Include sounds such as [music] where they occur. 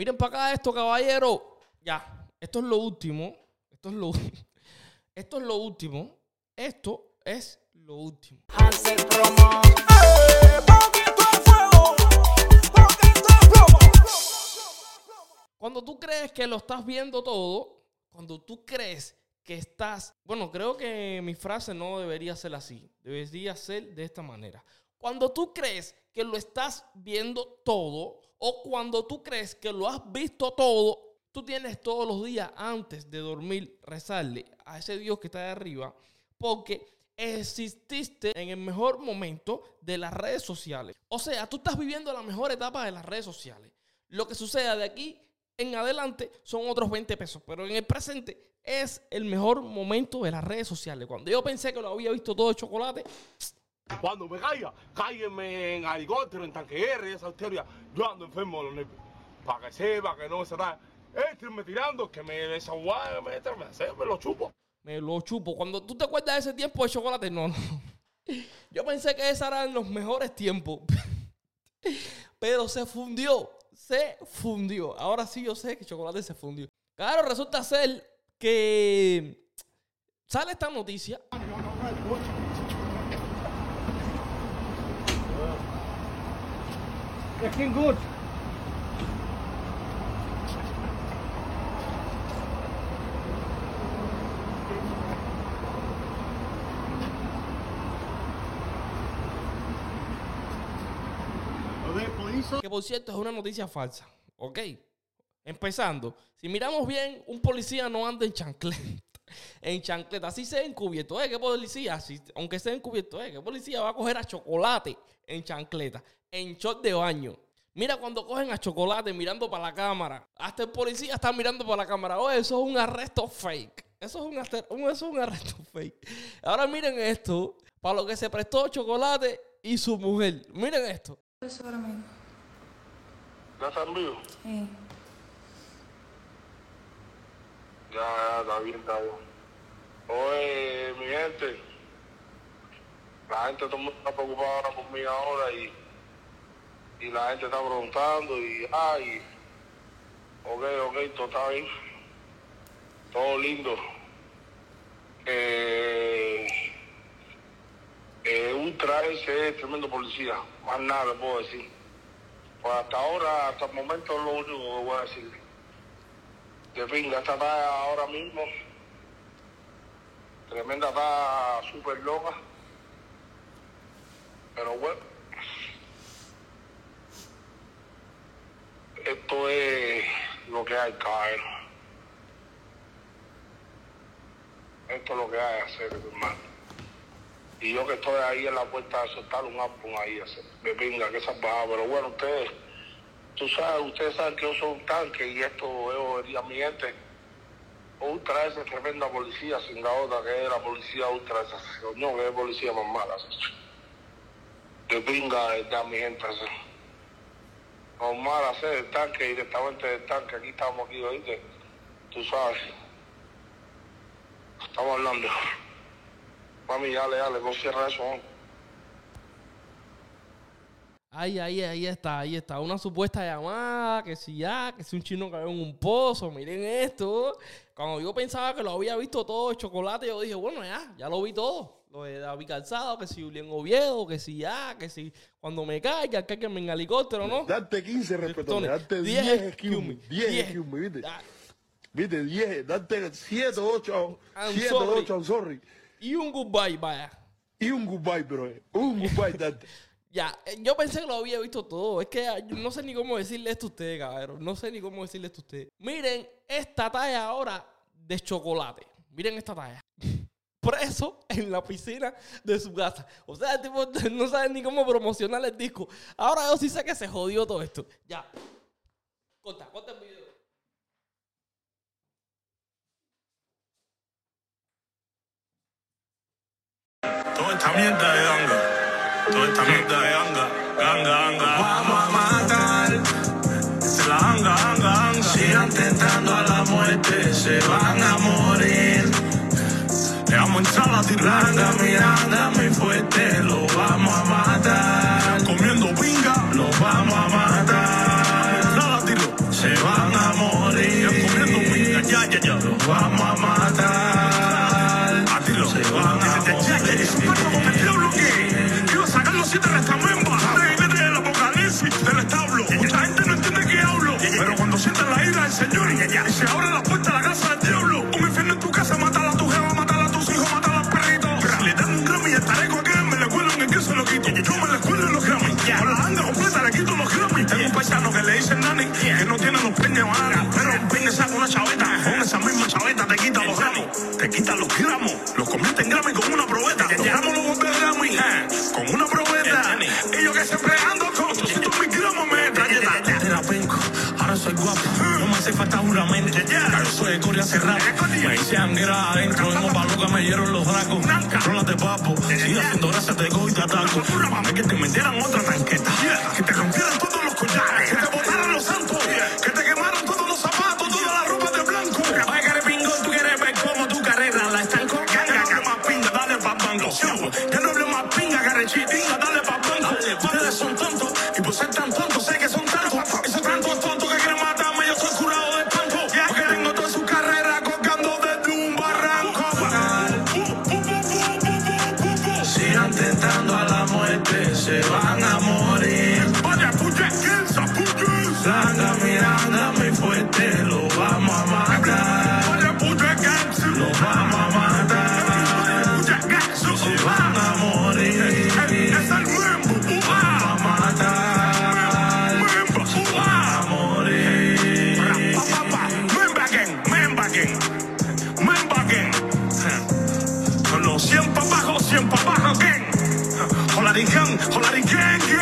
Miren para acá esto, caballero. Ya, esto es lo último. Esto es lo, [laughs] esto es lo último. Esto es lo último. Cuando tú crees que lo estás viendo todo, cuando tú crees que estás, bueno, creo que mi frase no debería ser así, debería ser de esta manera. Cuando tú crees que lo estás viendo todo o cuando tú crees que lo has visto todo, tú tienes todos los días antes de dormir rezarle a ese Dios que está de arriba porque exististe en el mejor momento de las redes sociales. O sea, tú estás viviendo la mejor etapa de las redes sociales. Lo que suceda de aquí en adelante son otros 20 pesos, pero en el presente es el mejor momento de las redes sociales. Cuando yo pensé que lo había visto todo de chocolate, Cuando me caiga, cáiguenme en helicóptero, en tanque R, esa historia. Yo ando enfermo de los nervios. Para que sepa que no se da. Éstrenme tirando, que me desaguague, me, me, me lo chupo. me lo chupo. Cuando tú te acuerdas de ese tiempo de chocolate, no, no. [laughs] Yo pensé que esos eran los mejores tiempos. [laughs] Pero se fundió. Se fundió. Ahora sí yo sé que chocolate se fundió. Claro, resulta ser que sale esta noticia. Das ging gut. Que por cierto es una noticia falsa. ¿Ok? Empezando. Si miramos bien, un policía no anda en chancleta. En chancleta. Así sea encubierto. ¿Eh? ¿Qué policía? Si- aunque sea encubierto. ¿Eh? ¿Qué policía va a coger a chocolate en chancleta? En short de baño. Mira cuando cogen a chocolate mirando para la cámara. Hasta el policía está mirando para la cámara. Oye, eso es un arresto fake. Eso es un, eso es un arresto [laughs] fake. Ahora miren esto. Para lo que se prestó chocolate y su mujer. Miren esto. Eso ahora mismo. Sí. Ya, ya, está bien, está bien. Oye, mi gente. La gente, todo el mundo está por mí ahora y, y la gente está preguntando y, ay, ok, ok, todo está bien. Todo lindo. Eh, eh, Ultra ese es tremendo policía, más nada le puedo decir. Pues hasta ahora, hasta el momento es lo único que voy a decir. De pinga, esta está ahora mismo. Tremenda está súper loca. Pero bueno. Esto es lo que hay, caballero. Esto es lo que hay hacer, hermano. Y yo que estoy ahí en la puerta de soltar un álbum ahí, hacer, de pinga, que salvajada. Pero bueno, ustedes, tú sabes, ustedes saben que yo soy un tanque y esto vería a mi gente. Ultra esa tremenda policía sin la otra que es la policía ultra esa no que es policía más mala de pinga está mi gente esa. normal hacer el tanque directamente del tanque aquí estamos aquí oíste tú sabes estamos hablando mami dale dale no cierra eso ¿no? Ahí, ahí, ahí está, ahí está. Una supuesta llamada, que si ya, que si un chino cayó en un pozo, miren esto. Cuando yo pensaba que lo había visto todo de chocolate, yo dije, bueno, ya, ya lo vi todo. Lo de David Calzado, que si Julián Oviedo, que si ya, que si cuando me caiga, que en helicóptero, ¿no? Darte 15 respetones, Tony, darte 10 10 excuse me, excuse me, 10 10. excuse me, ¿viste? Ya. ¿Viste? 10, darte 7, 8, I'm 7, sorry. 8, I'm sorry. Y un goodbye, vaya. Y un goodbye, bro. Un goodbye, darte. Ya, eh, yo pensé que lo había visto todo. Es que ah, no sé ni cómo decirle esto a ustedes, cabrón. No sé ni cómo decirle esto a ustedes. Miren esta talla ahora de chocolate. Miren esta talla. [laughs] Preso en la piscina de su casa. O sea, tipo [laughs] no sabe ni cómo promocionar el disco. Ahora yo sí sé que se jodió todo esto. Ya. Corta, corta el video. Toda esta mierda de toda esta mierda de ganga, ganga, ganga. Vamos a matar, se la ganga, ganga, ganga. Sigan tentando a la muerte, se van a morir. Le vamos a entrar a la tiranga, miranda muy fuerte, lo vamos a matar. Comiendo pinga, lo vamos a matar. Se va van a morir. Comiendo miga, ya, ya, ya. Los vamos a matar. Señor y se abre la puerta a la casa del diablo, un infierno en tu casa, mátala a tu jefa, mátala a tus hijos, mátala a los perritos. Le dan un Grammy, estaré con aquel, me le cuelan en que se lo quito. Yo me le cuelo en los Grammy. Con la banda completa le quito los Grammy. Tengo un paisano que le dicen Nani, que no tiene los peines bananas. Pero el peine saca una chaveta. Con esa misma chaveta te quita los gramos. Te quita los gramos. Los convierte en Grammy con una probeta. Los gramos los vuelve Grammy. Con una probeta. Y yo que siempre ando con 200 mil gramos me trayeta. Ahora soy guapo. Hace falta juramento. Yo soy de Corea cerrado. Me hice anguera adentro. Vengo pa' loca, me dieron los dracos. Rolas de papo. Sigue haciendo gracias, te cojo y te ataco. Mami, que te metieran otra tanqueta. Que te rompieran todos los collares. Que te botaran los santos. Que te quemaran todos los zapatos, todas las ropas de blanco. Oye, carepingo, tú quieres ver cómo tu carrera la estanco. Ganga, que más pinga, dale pa' banco. Ya no hablo más pinga, carechitinga, dale pa' banco. Ustedes son tontos. Muerte, King, Holari Gang.